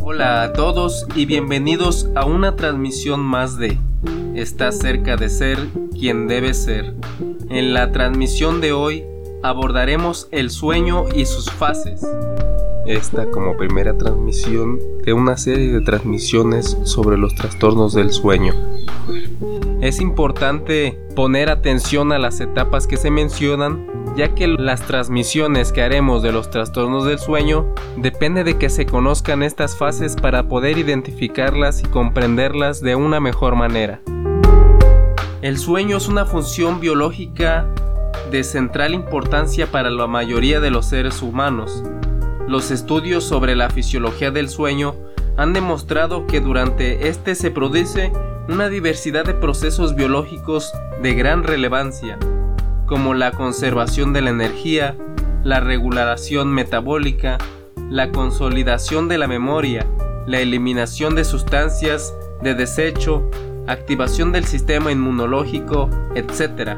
Hola a todos y bienvenidos a una transmisión más de Está cerca de ser quien debe ser. En la transmisión de hoy abordaremos el sueño y sus fases. Esta como primera transmisión de una serie de transmisiones sobre los trastornos del sueño. Es importante poner atención a las etapas que se mencionan ya que las transmisiones que haremos de los trastornos del sueño depende de que se conozcan estas fases para poder identificarlas y comprenderlas de una mejor manera. El sueño es una función biológica de central importancia para la mayoría de los seres humanos. Los estudios sobre la fisiología del sueño han demostrado que durante este se produce una diversidad de procesos biológicos de gran relevancia, como la conservación de la energía, la regulación metabólica, la consolidación de la memoria, la eliminación de sustancias de desecho, activación del sistema inmunológico, etc.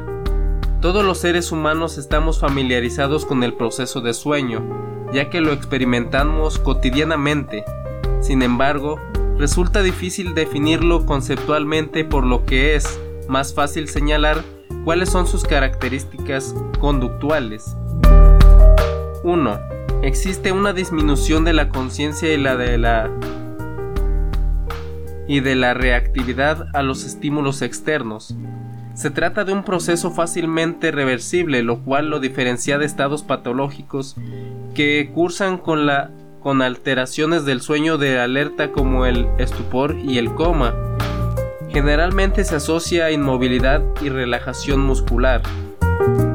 Todos los seres humanos estamos familiarizados con el proceso de sueño, ya que lo experimentamos cotidianamente. Sin embargo, resulta difícil definirlo conceptualmente por lo que es más fácil señalar ¿Cuáles son sus características conductuales? 1. Existe una disminución de la conciencia y la de la y de la reactividad a los estímulos externos. Se trata de un proceso fácilmente reversible, lo cual lo diferencia de estados patológicos que cursan con la con alteraciones del sueño de alerta como el estupor y el coma Generalmente se asocia a inmovilidad y relajación muscular.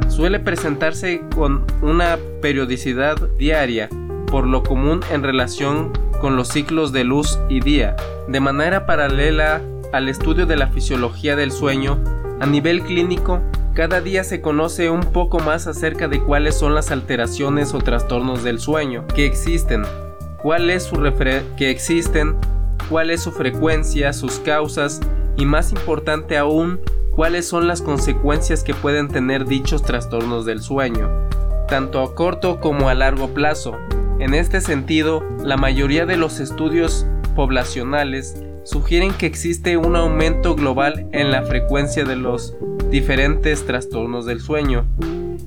Suele presentarse con una periodicidad diaria, por lo común en relación con los ciclos de luz y día. De manera paralela al estudio de la fisiología del sueño, a nivel clínico, cada día se conoce un poco más acerca de cuáles son las alteraciones o trastornos del sueño que existen, cuál es su que existen, cuál es su frecuencia, sus causas y más importante aún, cuáles son las consecuencias que pueden tener dichos trastornos del sueño, tanto a corto como a largo plazo. En este sentido, la mayoría de los estudios poblacionales sugieren que existe un aumento global en la frecuencia de los diferentes trastornos del sueño,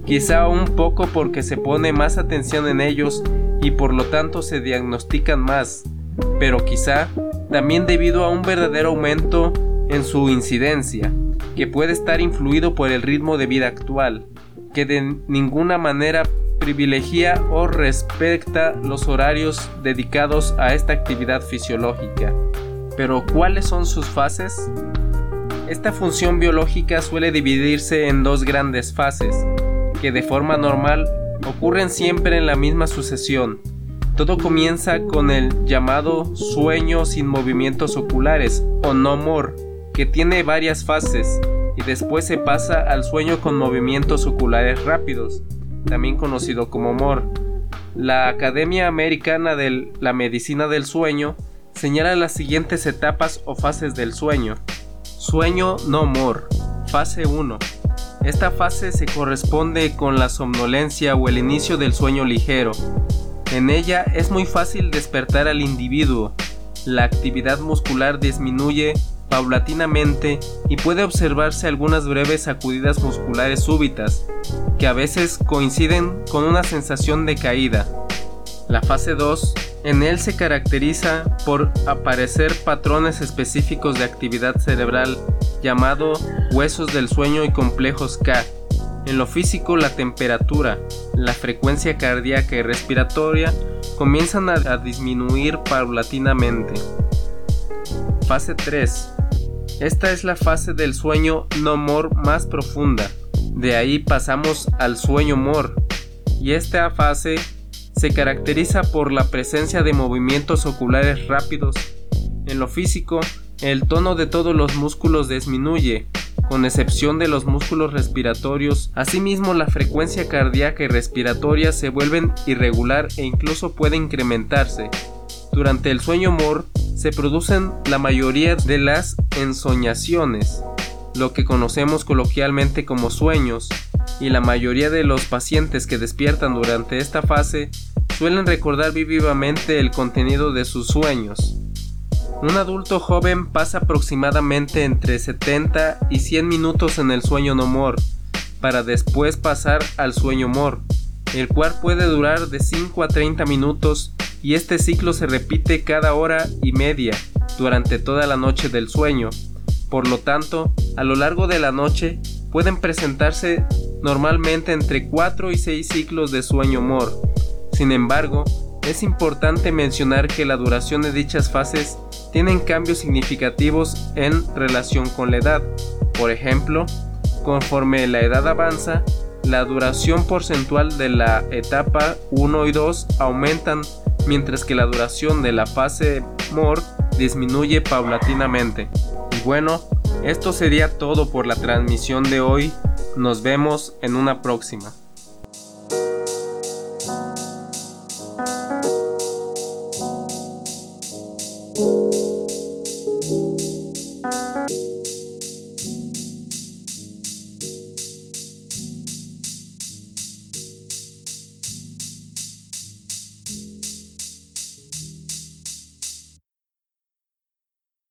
quizá un poco porque se pone más atención en ellos y por lo tanto se diagnostican más, pero quizá también debido a un verdadero aumento en su incidencia, que puede estar influido por el ritmo de vida actual, que de ninguna manera privilegia o respecta los horarios dedicados a esta actividad fisiológica. Pero ¿cuáles son sus fases? Esta función biológica suele dividirse en dos grandes fases, que de forma normal ocurren siempre en la misma sucesión. Todo comienza con el llamado sueño sin movimientos oculares o no more, que tiene varias fases y después se pasa al sueño con movimientos oculares rápidos, también conocido como MOR. La Academia Americana de la Medicina del Sueño señala las siguientes etapas o fases del sueño. Sueño no MOR, fase 1. Esta fase se corresponde con la somnolencia o el inicio del sueño ligero. En ella es muy fácil despertar al individuo. La actividad muscular disminuye paulatinamente y puede observarse algunas breves sacudidas musculares súbitas, que a veces coinciden con una sensación de caída. La fase 2 en él se caracteriza por aparecer patrones específicos de actividad cerebral llamado huesos del sueño y complejos K. En lo físico, la temperatura, la frecuencia cardíaca y respiratoria comienzan a, a disminuir paulatinamente. Fase 3. Esta es la fase del sueño no mor más profunda. De ahí pasamos al sueño mor. Y esta fase se caracteriza por la presencia de movimientos oculares rápidos. En lo físico, el tono de todos los músculos disminuye, con excepción de los músculos respiratorios. Asimismo, la frecuencia cardíaca y respiratoria se vuelven irregular e incluso puede incrementarse. Durante el sueño MOR se producen la mayoría de las ensoñaciones, lo que conocemos coloquialmente como sueños, y la mayoría de los pacientes que despiertan durante esta fase suelen recordar vivamente el contenido de sus sueños. Un adulto joven pasa aproximadamente entre 70 y 100 minutos en el sueño no mor, para después pasar al sueño mor, el cual puede durar de 5 a 30 minutos y este ciclo se repite cada hora y media durante toda la noche del sueño. Por lo tanto, a lo largo de la noche pueden presentarse normalmente entre 4 y 6 ciclos de sueño mor. Sin embargo, es importante mencionar que la duración de dichas fases tienen cambios significativos en relación con la edad. Por ejemplo, conforme la edad avanza, la duración porcentual de la etapa 1 y 2 aumentan mientras que la duración de la fase MOR disminuye paulatinamente. Y bueno, esto sería todo por la transmisión de hoy. Nos vemos en una próxima.